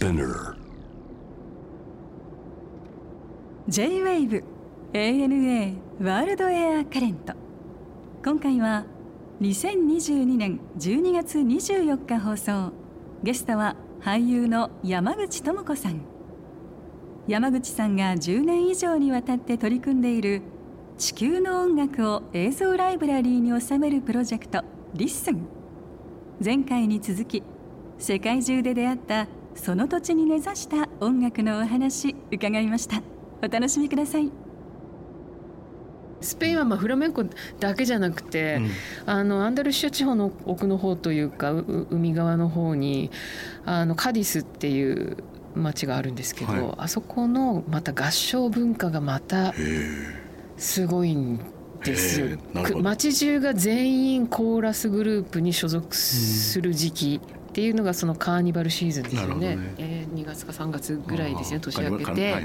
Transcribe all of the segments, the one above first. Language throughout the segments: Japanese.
Spinner. J-WAVE ANA WORLD AIR CURRENT 今回は2022年12月24日放送。ゲストは俳優の山口智子さん。山口さんが10年以上にわたって取り組んでいる地球の音楽を映像ライブラリーに収めるプロジェクト「 LISTEN」前回に続き世界中で出会ったその土地に根ざした音楽のお話伺いました。お楽しみください。スペインはまあフラメンコだけじゃなくて、うん、あのアンダルシア地方の奥の方というか海側の方にあのカディスっていう町があるんですけど、はい、あそこのまた合唱文化がまたすごいんですよ。町中が全員コーラスグループに所属する時期っていうのがそのカーニバルシーズンですよね。ね。えー、2月か3月ぐらいですね年明けて、はいはい、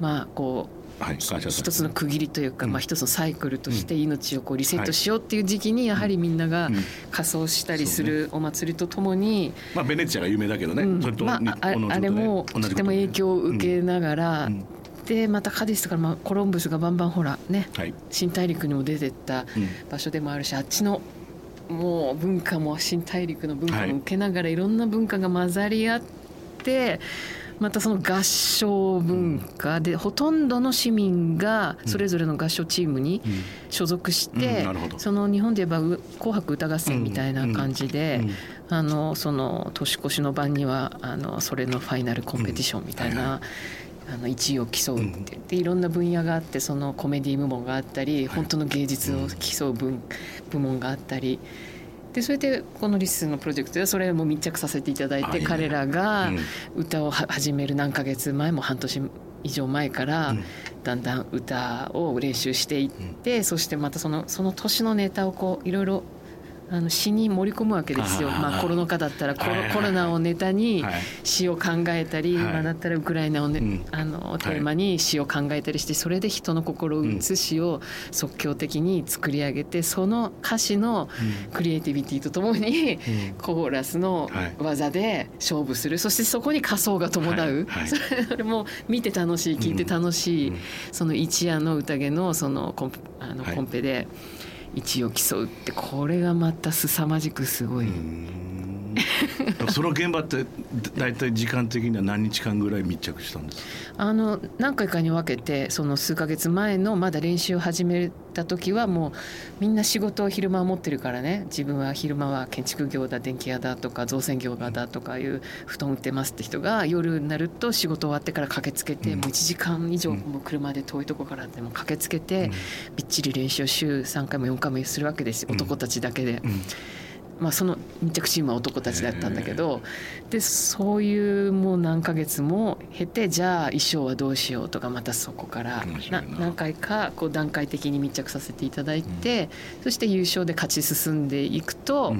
まあこうはい、一つの区切りというか、うん、まあ、一つのサイクルとして命をこうリセットしようっていう時期にやはりみんなが仮装したりするお祭りとともに、まあ、ベネチアが有名だけどね、うん、まあ、あれもとても影響を受けながら、でまたカディスとか、まあ、コロンブスがバンバンほらね、はい、新大陸にも出てった場所でもあるし、あっちのもう文化も新大陸の文化も受けながら、い、ろんな文化が混ざり合って。またその合唱文化で、ほとんどの市民がそれぞれの合唱チームに所属して、その日本で言えば「紅白歌合戦」みたいな感じで、あのその年越しの晩にはあのそれのファイナルコンペティションみたいな。あの1位を競うってでいろんな分野があってそのコメディ部門があったり本当の芸術を競う部部門があったり。でそれでこのリスのプロジェクトでそれも密着させていただいて彼らが歌を始める何ヶ月前も半年以上前からだんだん歌を練習していってそしてまたそのその年のネタをこういろいろあの詩に盛り込むわけですよ、まあ、コロナ禍だったらコロ,、コロナをネタに詩を考えたり、今だったらウクライナを、ねあのテーマに詩を考えたりしてそれで人の心を打つ詩を即興的に作り上げてその歌詞のクリエイティビティとともにコーラスの技で勝負する。そしてそこに仮想が伴う、それも見て楽しい聞いて楽しい、その一夜の宴のそのコンあのコンペで。一位を競うってこれがまた凄まじくすごい。その現場って大体時間的には何日間ぐらい密着したんですあの何回かに分けてその数か月前のまだ練習を始めた時はもうみんな仕事を昼間持ってるからね。自分は昼間は建築業だ電気屋だとか造船業だとかいう布団売ってますって人が夜になると仕事終わってから駆けつけて、もう1時間以上も車で遠いとこからでも駆けつけて、びっちり練習を週3回も4回もするわけですよ。男たちだけで。まあ、その密着チームは男たちだったんだけどでそういうもう何ヶ月も経てじゃあ衣装はどうしようとかまたそこから何回かこう段階的に密着させていただいて、そして優勝で勝ち進んでいくと。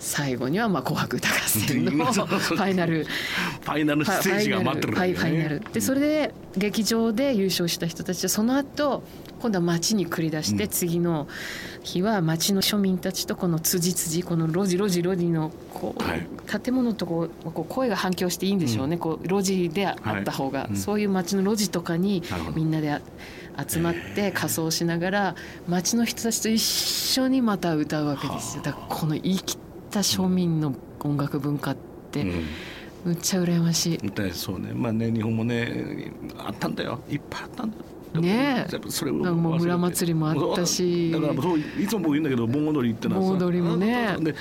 最後にはまあ紅白歌合戦の ファイナル。ファイナルステージが待ってる、ね、ファイナル。でそれで劇場で優勝した人たちはその後今度は町に繰り出して、次の日は町の庶民たちとこの辻辻この路地路地路地のこう、はい、建物とこうこう声が反響していいんでしょうね、うん、こう路地であった方が、はい、そういう町の路地とかにみんなで集まって仮装しながら町の人たちと一緒にまた歌うわけですよ。だからこの生きた庶民の音楽文化って、うん。むっちゃ羨ましい。そうね、まあね、日本もね、あったんだよ。いっぱいあったんだ。ねそれももう村祭りもあったし。だからそういつも僕言うんだけど盆踊りってのは盆踊りもね。でだ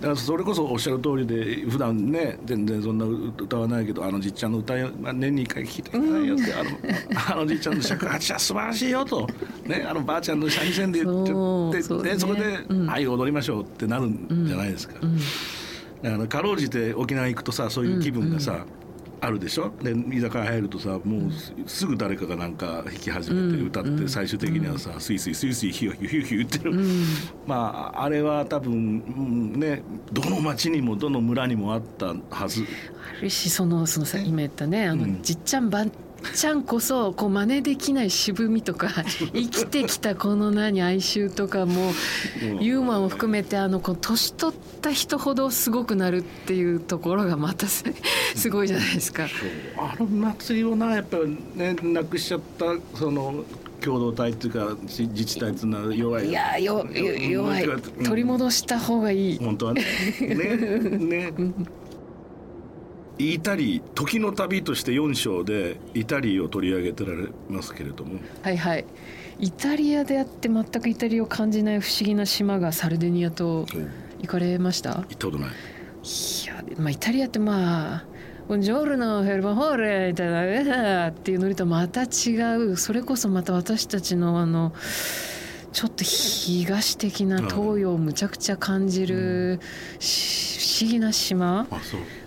からそれこそおっしゃる通りで普段ね全然そんな歌わないけどあのじっちゃんの歌まあ、年に1回聞いてくださいよって、あのあのじっちゃんの尺八は素晴らしいよと、ね、あのばあちゃんの三味線で言ってそ,、でそこで、はい踊りましょうってなるんじゃないですか。だからかろうじて沖縄行くとさそういう気分がさ、あるでしょ？で居酒屋入るとさもうすぐ誰かがなんか弾き始めて歌って最終的にはさスイスイスイスイヒュヒュヒュヒュ言ってる、まああれは多分ねどの町にもどの村にもあったはず。あるしそのそのさ今言ったねあの、じっちゃんばちゃんこそこう真似できない渋みとか 生きてきたこの何哀愁とかもユーモアも含めてあのこう年取った人ほどすごくなるっていうところがまたすごいじゃないですか。あの祭りをなやっぱりねなくしちゃったその共同体っていうか自治体っていうのは弱い。いやよ弱い、取り戻した方がいい。本当はね。ねね イタリー時の旅として4章でイタリーを取り上げてられますけれども。はいはい。イタリアであって全くイタリアを感じない不思議な島がサルデニアと行かれました？行ったことない。いや、まあ、イタリアってまあ「ボンジョルノヘルバホーレ」みたいな「っていうノリとまた違う。それこそまた私たちのあのちょっと東的な東洋をむちゃくちゃ感じる、不思議な島。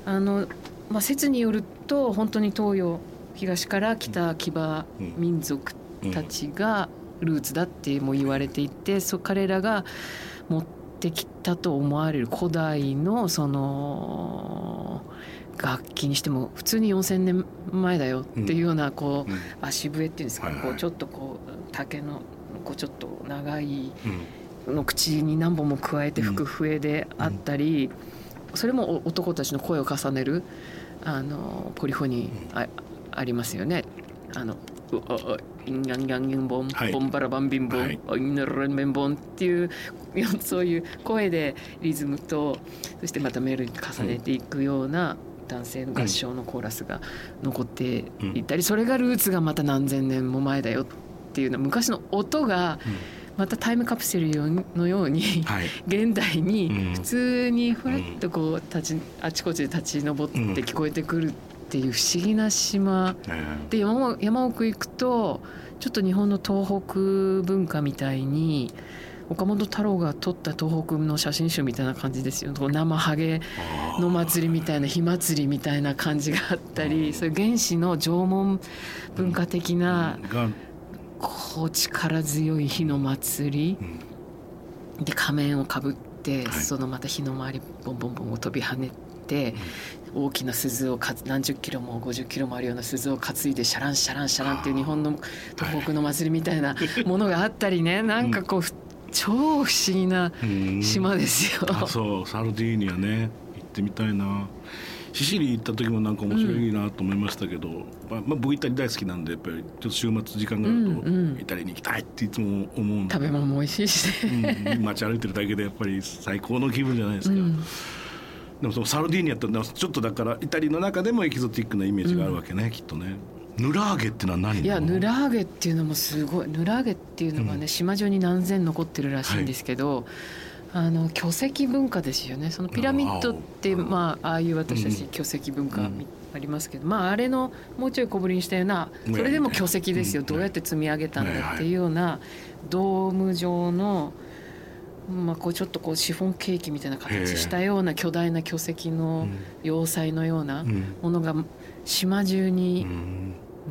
あのまあ、説によると本当に東洋東から来た騎馬民族たちがルーツだっても言われていてそ彼らが持ってきたと思われる古代のその楽器にしても普通に4,000年前だよっていうようなこう足笛っていうんですかこうちょっとこう竹のこうちょっと長いの口に何本も加えて吹く笛であったりそれも男たちの声を重ねるあのポリフォニーあありますよね。あのインガンガンギンボン、ボンバラバンビンボン、インナルンメンボンっていうそういう声でリズムとそしてまたメールに重ねていくような男性の合唱のコーラスが残っていたり、それがルーツがまた何千年も前だよっていうのは昔の音が、またタイムカプセルのように、はい、現代に普通にふらっとこう立ちあちこちで立ち上って聞こえてくるっていう不思議な島、で山山奥行くとちょっと日本の東北文化みたいに岡本太郎が撮った東北の写真集みたいな感じですよ。生ハゲの祭りみたいな火祭りみたいな感じがあったりそういう原始の縄文文化的な。こう力強い火の祭り、うん、で仮面をかぶって、はい、そのまた火の周りボンボンボンを飛び跳ねて、うん、大きな鈴をか何十キロも50キロもあるような鈴を担いでシャランシャランシャランっていう日本の東北の祭りみたいなものがあったりね、はい、なんかこう、超不思議な島ですよ。あそう。サルディーニャね。行ってみたいな。シシリ行った時もなんか面白いなと思いましたけど、うん、まあ、まあ、僕イタリ大好きなんでやっぱりちょっと週末時間があるとイタリに行きたいっていつも思うんで、食べ物も美味しいしね、うん、街歩いてるだけでやっぱり最高の気分じゃないですか。うんでもそのサルディーニャってちょっとだからイタリの中でもエキゾティックなイメージがあるわけね、うん、きっとね。ヌラーゲってのは何いやヌラーゲっていうのもすごい。ヌラーゲっていうのがね、うん、島中に何千残ってるらしいんですけど、はいあの巨石文化ですよね。そのピラミッドってまあああいう私たち巨石文化ありますけど、まああれのもうちょい小ぶりにしたようなそれでも巨石ですよ。どうやって積み上げたんだっていうようなドーム状のまあ、こうちょっとこうシフォンケーキみたいな形したような巨大な巨石の要塞のようなものが島中に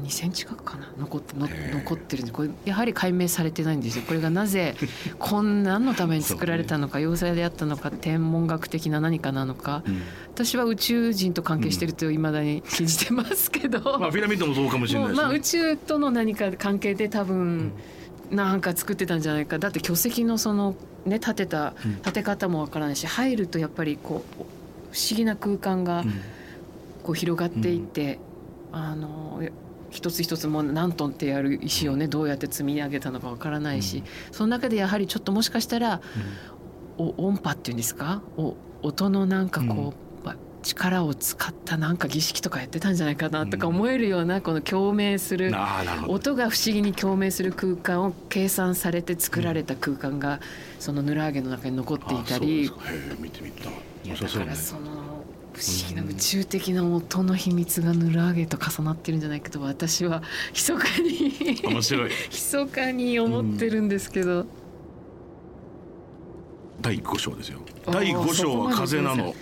2センチ角かな。残っての残ってるんでこれやはり解明されてないんですよ。これがなぜ こん何のために作られたのか要塞であったのか天文学的な何かなのか、うん、私は宇宙人と関係してるといまだに信じてますけど、まあピラミッドもそうかもしれないし、ね、まあ、宇宙との何か関係で多分、なんか作ってたんじゃないか。だって巨石のそのね建てた建て方もわからないし入るとやっぱりこう不思議な空間がこう広がっていって、あの一つ一つも何トンってやる石をねどうやって積み上げたのかわからないし、その中でやはりちょっともしかしたら、お音波っていうんですか？お音のなんかこう、力を使ったなんか儀式とかやってたんじゃないかなとか思えるようなこの共鳴する音が不思議に共鳴する空間を計算されて作られた空間がそのヌラーゲの中に残っていたり。だからその不思議な宇宙的な音の秘密がヌラーゲと重なってるんじゃないかと私は密かに面白い。密かに思ってるんですけど、うん、第5章ですよ。第5章は風なの。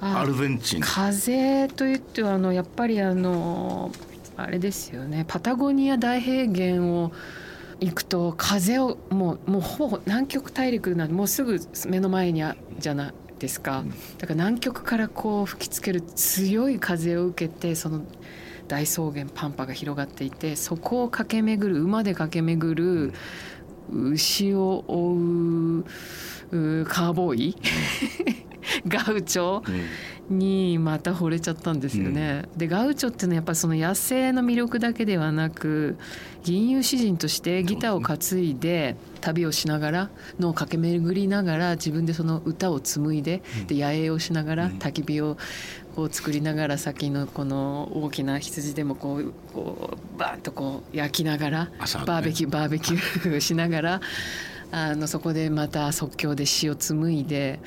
アルゼンチン。風といってはあのやっぱりあのあれですよね。パタゴニア大平原を行くと風をもうもうほぼ南極大陸なんでもうすぐ目の前にあじゃないですか。だから南極からこう吹きつける強い風を受けてその大草原パンパが広がっていてそこを駆け巡る馬で駆け巡る牛を追うカーボーイ ガウチョにまた惚れちゃったんですよね。うん、でガウチョっていうのはやっぱりその野生の魅力だけではなく吟遊詩人としてギターを担いで旅をしながら脳を駆け巡りながら自分でその歌を紡いでで野営をしながら焚き火をこう作りながら先のこの大きな羊でもこうこうバーンとこう焼きながらバーベキューバーベキュー しながらあのそこでまた即興で詩を紡いで。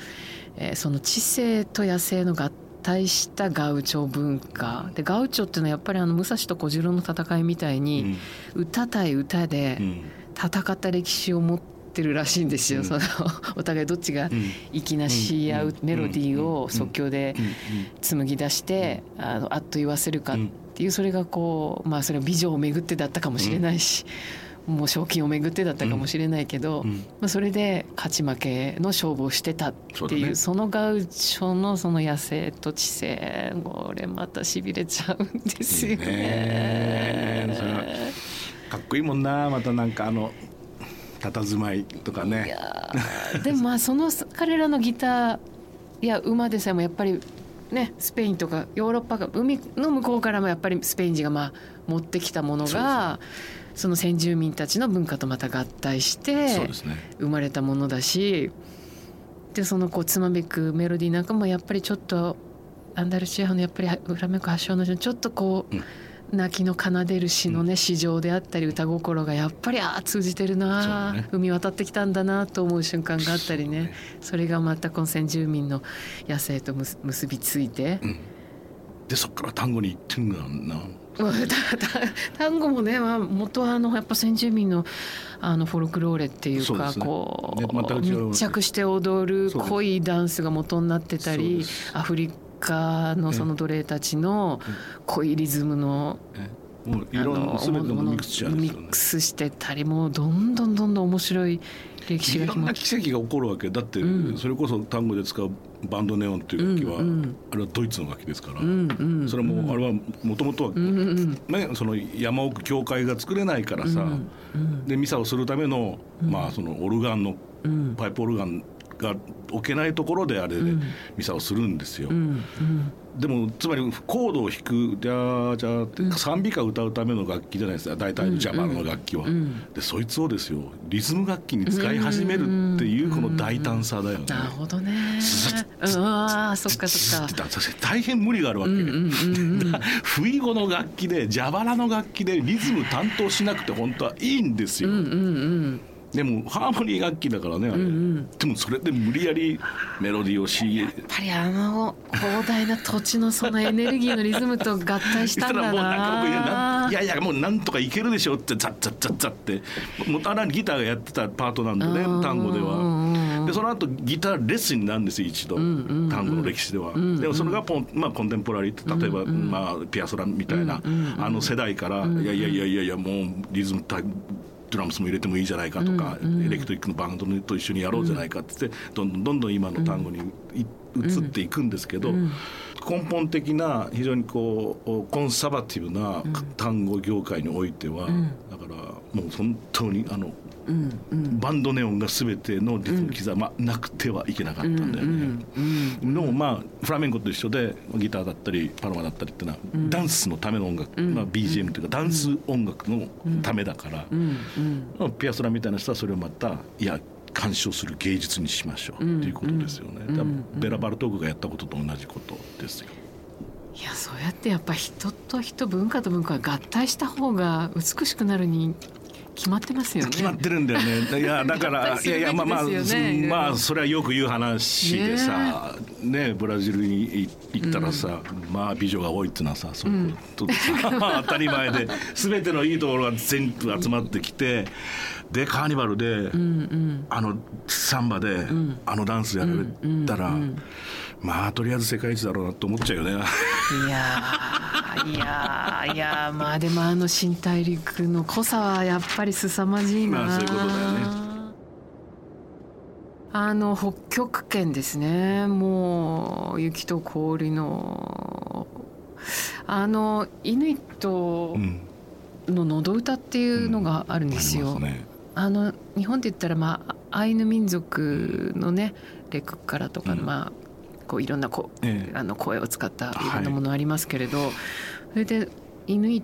えー、その知性と野生の合体したガウチョ文化。でガウチョっていうのはやっぱりあの武蔵と小次郎の戦いみたいに、歌対歌で戦った歴史を持ってるらしいんですよ、うん、そのお互いどっちが粋なし合うメロディーを即興で紡ぎ出してあのあっと言わせるかっていう。それがこうまあそれは美女を巡ってだったかもしれないし。もう賞金をめぐってだったかもしれないけど、うん、まあ、それで勝ち負けの勝負をしてたっていうそ、ね,、のガウチョのその野生と知性これまたしびれちゃうんですよね。ねかっこいいもんなまたなんかあの佇まいとかね。でもまあその彼らのギターいや馬でさえもやっぱりね、スペインとかヨーロッパが海の向こうからもやっぱりスペイン人がまあ持ってきたものがその先住民たちの文化とまた合体して生まれたものだしでそのこうつまびくメロディーなんかもやっぱりちょっとアンダルシアのやっぱりフラメンコ発祥のちょっとこう、泣きの奏でる詩のね詩情であったり歌心がやっぱりああ通じてるな、ね、海渡ってきたんだなと思う瞬間があったりね。それがまたこの先住民の野生と結びついて、うん、でそっから単語に行ってんだな 単語もね、まあ、元はあのやっぱ先住民のあのフォルクローレっていうか、ね、こう、ま、密着して踊る濃いダンスが元になってたりアフリカのその奴隷たちの濃いリズムの。もういろんな全てのミックス、ね、ミックスしてたりもうどんどんどんどん面白い歴史がいろんな奇跡が起こるわけだって、それこそ単語で使うバンドネオンっていう楽器は、うんうん、あれはドイツの楽器ですから、うんうん、それもあれはもともとは、うんうん、ね、その山奥教会が作れないからさ、うんうん、でミサをするための,、まあそのオルガンの、パイプオルガンが置けないところであれでミサをするんですよ。うんうんでもつまりコードを弾く「じゃじゃ」って賛美歌を歌うための楽器じゃないですか大体ジャマの楽器は。でそいつをですよリズム楽器に使い始めるっていうこの大胆さだよね。なるほどね。ああそっかそっか。大変無理があるわけ。不意語の楽器で蛇腹の楽器でリズム担当しなくて本当はいいんですよ。うんうんうんでもハーモニー楽器だからねあれ、うんうん、でもそれで無理やりメロディーをしやっぱりあの広大な土地のそのエネルギーのリズムと合体したんだな。いやいやもうなんとかいけるでしょってザッザッザッザッって。もうあらギターがやってたパートなんでね単語では。でその後ギターレッスンになるんですよ一度、単語の歴史では、でもそれがポン、まあ、コンテンポラリー例えば、まあ、ピアソラみたいな、あの世代から、いやいやいやいやいやもうリズムドラムスも入れてもいいじゃないかとか、うんうん、エレクトリックのバンドと一緒にやろうじゃないかってってどんどんどんどん今の単語に移っていくんですけど、根本的な非常にこうコンサバティブな単語業界においては、だからもう本当にあのうんうん、バンドネオンが全てのリズム刻まなくてはいけなかったんだよね。でもまあフラメンコと一緒でギターだったりパロマだったりっていうのは、ダンスのための音楽、まあ、BGM というかダンス音楽のためだから、ピアソラみたいな人はそれをまたいや鑑賞する芸術にしましょうっていうことですよね。ベラ・バルトークがやったことと同じことですよ。いやそうやってやっぱ人と人文化と文化が合体した方が美しくなるに決まってますよね。決まってるんだよね。いや だからいやいやまあまあ、ね、まあそれはよく言う話でさねねブラジルに行ったらさ、うん、まあ美女が多いっていうのはさそういうことでさ、うん、当たり前で全てのいいところが全部集まってきてでカーニバルで、うんうん、あのサンバで、うん、あのダンスやられたら、まあとりあえず世界一だろうなと思っちゃうよね。いやいやいやまあでもあの新大陸の濃さはやっぱり凄まじいな。まあそういうことだよね。あの北極圏ですねもう雪と氷のあのイヌイットの喉歌っていうのがあるんですよ。うんあすね、あの日本で言ったら、まあ、アイヌ民族のねレクカラとか、まあこういろんなこ、ええ、あの声を使ったい。ろんなものありますけれど、はい、それでイヌイッ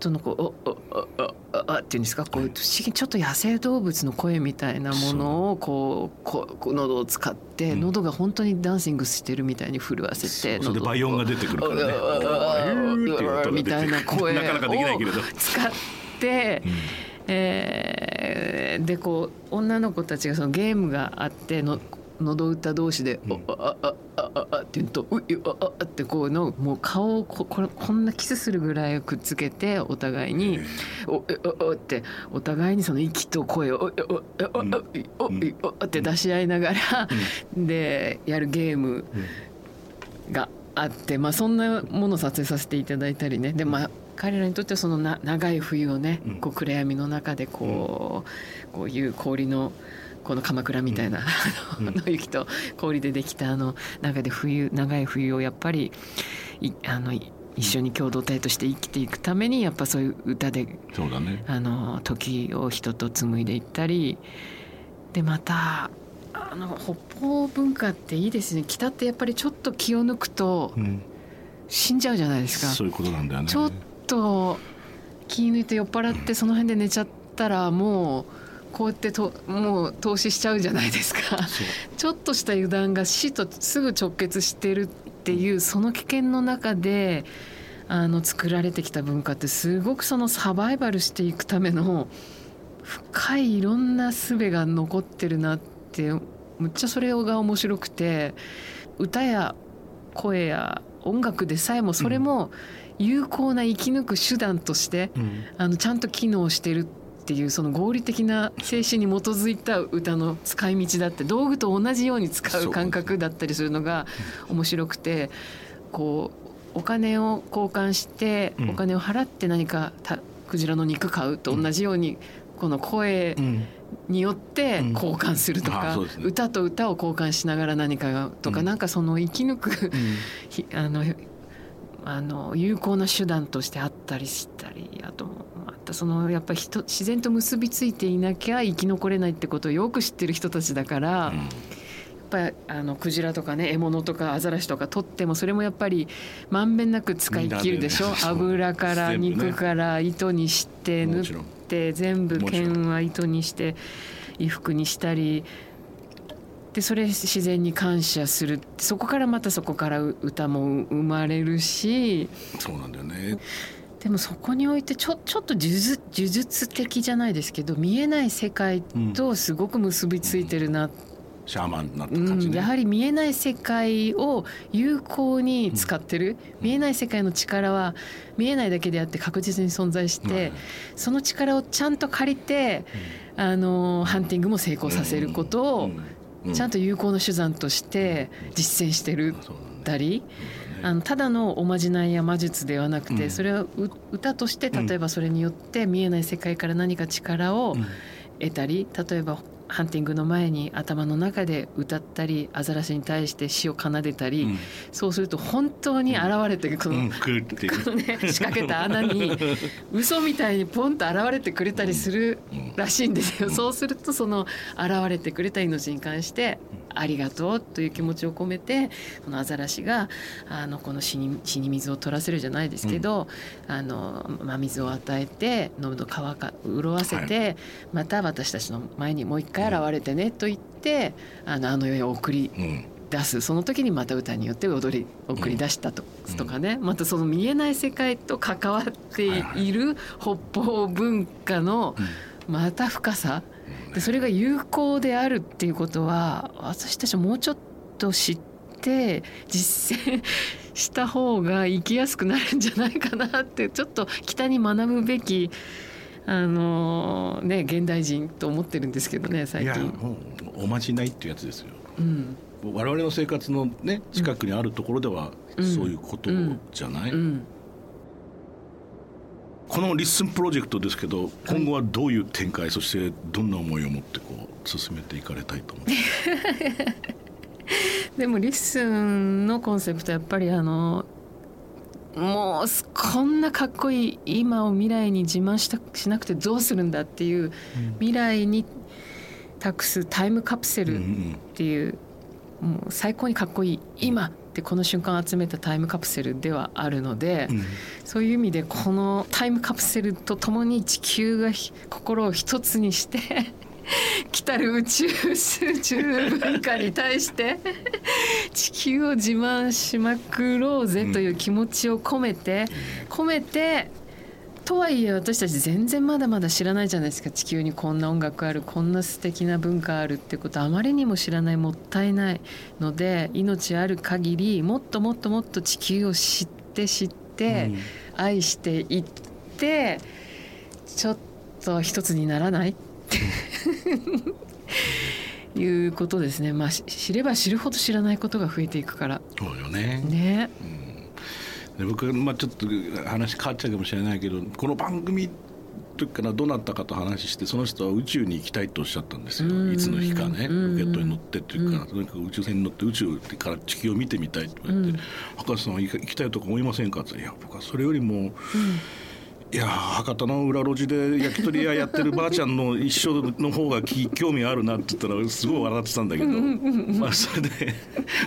トのこう「おおおおお」っていうんですかこう不思議ちょっと野生動物の声みたいなものをこうこう喉を使って、うん、喉が本当にダンシングしてるみたいに震わせてそれで倍音が出てくるからね。みたいな声を使って。うんえー、でこう女の子たちがそのゲームがあっての喉歌同士で「うん、あああああ」って言うと「ういああ」ってこうのもう顔をここれこんなキスするぐらいくっつけてお互いに「おえおお」ってお互いにその息と声を「おおおおおお」って出し合いながら、でやるゲームがあって、まあ、そんなものを撮影させていただいたりね。でまあ彼らにとってはそのな長い冬をね、こう暗闇の中でこう,、こういう氷のこの鎌倉みたいな、うん、の雪と氷でできたあの中で冬長い冬をやっぱりあの一緒に共同体として生きていくためにやっぱそういう歌でそうだ、ね、あの時を人と紡いでいったりでまたあの北方文化っていいですね。北ってやっぱりちょっと気を抜くと死んじゃうじゃないですか。そういうことなんだよね。ちょっと気抜いて酔っ払ってその辺で寝ちゃったらもう。こうやってともう投資しちゃうじゃないですか。ちょっとした油断が死とすぐ直結してるっていうその危険の中であの作られてきた文化ってすごくそのサバイバルしていくための深いいろんな術が残ってるなってむっちゃそれが面白くて歌や声や音楽でさえもそれも有効な生き抜く手段として、うん、あのちゃんと機能してるっていうその合理的な精神に基づいた歌の使い道だって道具と同じように使う感覚だったりするのが面白くてこうお金を交換してお金を払って何かたクジラの肉買うと同じようにこの声によって交換するとか、歌と歌を交換しながら何かがとか、なんかその生き抜く、あのあの有効な手段としてあったりしたりあとまたそのやっぱり人自然と結びついていなきゃ生き残れないってことをよく知ってる人たちだから。うん。やっぱあのクジラとかね獲物とかアザラシとか取ってもそれもやっぱりまんべんなく使い切るでしょ、ね、油から肉から糸にして縫って全部剣は糸にして衣服にしたり。でそれ自然に感謝する。そこからまたそこから歌も生まれるし。そうなんだよねでもそこにおいてちょちょっと呪術呪術的じゃないですけど見えない世界とすごく結びついてるな、うん、シャーマンな感じ、ね。うん、やはり見えない世界を有効に使ってる、うん、見えない世界の力は見えないだけであって確実に存在して、その力をちゃんと借りて、あのハンティングも成功させることをちゃんと有効な手段として実践してるたり。あのただのおまじないや魔術ではなくて、それは歌として例えばそれによって見えない世界から何か力を得たり例えばハンティングの前に頭の中で歌ったりアザラシに対して詩を奏でたり、うん、そうすると本当に現れてこの,、うんこのね、仕掛けた穴に 嘘みたいにポンと現れてくれたりするらしいんですよ。そうするとその現れてくれた命に関してありがとうという気持ちを込めてこのアザラシがあのこの死に死に水を取らせるじゃないですけど、うん、あの真水を与えて喉乾か潤わせて、はい、また私たちの前にもう一回現れてねと言ってあのあの世へ送り出す、その時にまた歌によって踊り送り出したと,、とかね。またその見えない世界と関わっている北方文化のまた深さ、でそれが有効であるっていうことは私たちはもうちょっと知って実践した方が生きやすくなるんじゃないかなってちょっと北に学ぶべきあのね現代人と思ってるんですけどね最近。おまじないっていうやつですよ。うん、我々の生活のね近くにあるところでは、そういうことじゃない、うん。うん、この LISTEN プロジェクトですけど今後はどういう展開、そしてどんな思いを持ってこう進めていかれたいと思って でも LISTEN のコンセプトはやっぱりあのもうこんなかっこいい今を未来に自慢したしなくてどうするんだっていう、未来に託すタイムカプセルっていう、もう最高にかっこいい今ってこの瞬間集めたタイムカプセルではあるので、うん、そういう意味でこのタイムカプセルとともに地球が心を一つにして 来たる宇宙宇宙文化に対して 地球を自慢しまくろうぜという気持ちを込めて込めてとはいえ私たち全然まだまだ知らないじゃないですか。地球にこんな音楽あるこんな素敵な文化あるってことあまりにも知らないもったいないので命ある限りもっともっともっと地球を知って知って、愛していってちょっと一つにならない いうことですね。まあ知れば知るほど知らないことが増えていくから。そうよね。ね。うん、で僕まあちょっと話変わっちゃうかもしれないけど、この番組時からどなったかと話してその人は宇宙に行きたいとおっしゃったんですよいつの日かねロケットに乗ってっていうかとにかく宇宙船に乗って宇宙から地球を見てみたいって言われて「博士さんは行きたいとか思いませんか?」って言ったら「いや僕はそれよりも、いや博多の裏路地で焼き鳥屋やってるばあちゃんの一生の方が興味あるなって言ったらすごい笑ってたんだけど。まあそれで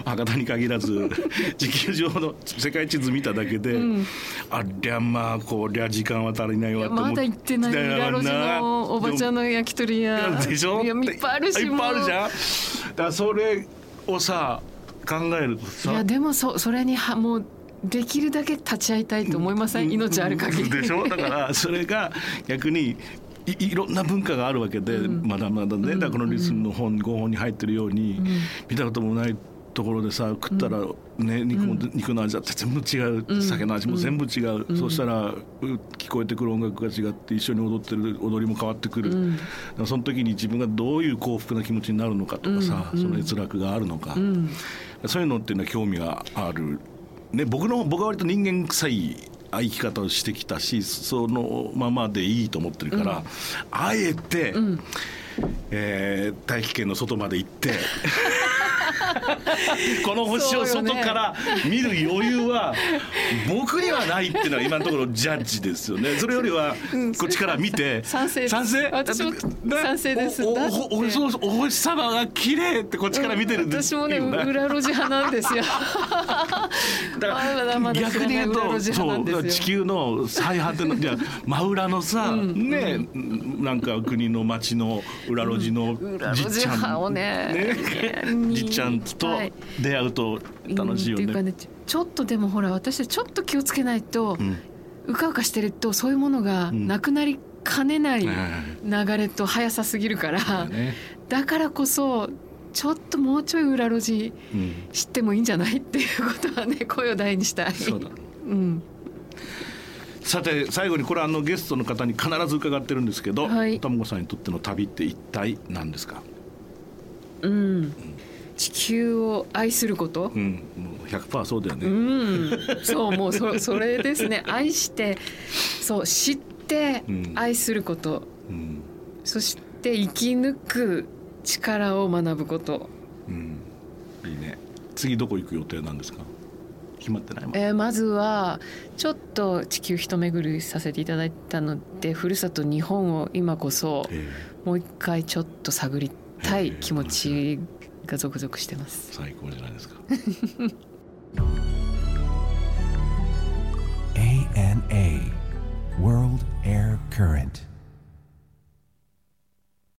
博多に限らず地球上の世界地図見ただけで、うん、ありゃまあこりゃ時間は足りないわと思ってまだ行ってない裏路地のおばちゃんの焼き鳥屋。でしょ？いやいっぱいあるしいっぱいあるじゃん。だそれをさ考えるとさ。いやでもそそれにはもうできるだけ立ち会いたいと思いません、うん、命ある限り。でしょ？だから それが逆にいいろんな文化があるわけで、うん、まだまだね、うん、だこのリスンの本5本に入ってるように、見たこともないところでさ食ったら、ね、肉も、肉の味だって全部違う、酒の味も全部違う、うん、そうしたら聞こえてくる音楽が違って一緒に踊ってる踊りも変わってくる、うん、その時に自分がどういう幸福な気持ちになるのかとかさ、その閲楽があるのか、そういうのっていうのは興味があるね、僕の僕は割と人間臭い生き方をしてきたしそのままでいいと思ってるから、うん、あえて、うん、えー、大気圏の外まで行って この星を外から見る余裕は僕にはないっていうのは今のところジャッジですよね。それよりはこっちから見て賛成賛成？私も賛成です。おおおお星様が綺麗ってこっちから見てるんです私もね裏路地派なんですよ。だから逆に言うとそう地球の最果てのじゃ真裏のさ、ねなんか国の町の裏路地のじっちゃん、ね。じっちゃんと出会うと楽しいよね。はい、ねちょっとでもほら私ちょっと気をつけないと、うん、うかうかしてるとそういうものがなくなりかねない流れと速さすぎるから、うん、だからこそちょっともうちょい裏路地知ってもいいんじゃないっていうことはね声を大にしたい。そうだ うん。さて最後にこれあのゲストの方に必ず伺ってるんですけど、はい、卵さんにとっての旅って一体何ですか？うん、地球を愛すること、うん、もう100%そうだよね、うん、そうもうそそれですね。愛してそう知って愛すること、うん、そして生き抜く力を学ぶこと、うん、いいね。次どこ行く予定なんですか？決まってないえー、まずはちょっと地球一巡りさせていただいたのでふるさと日本を今こそもう一回ちょっと探りたい気持ちが続々してます最高じゃないですか ANA World Air Current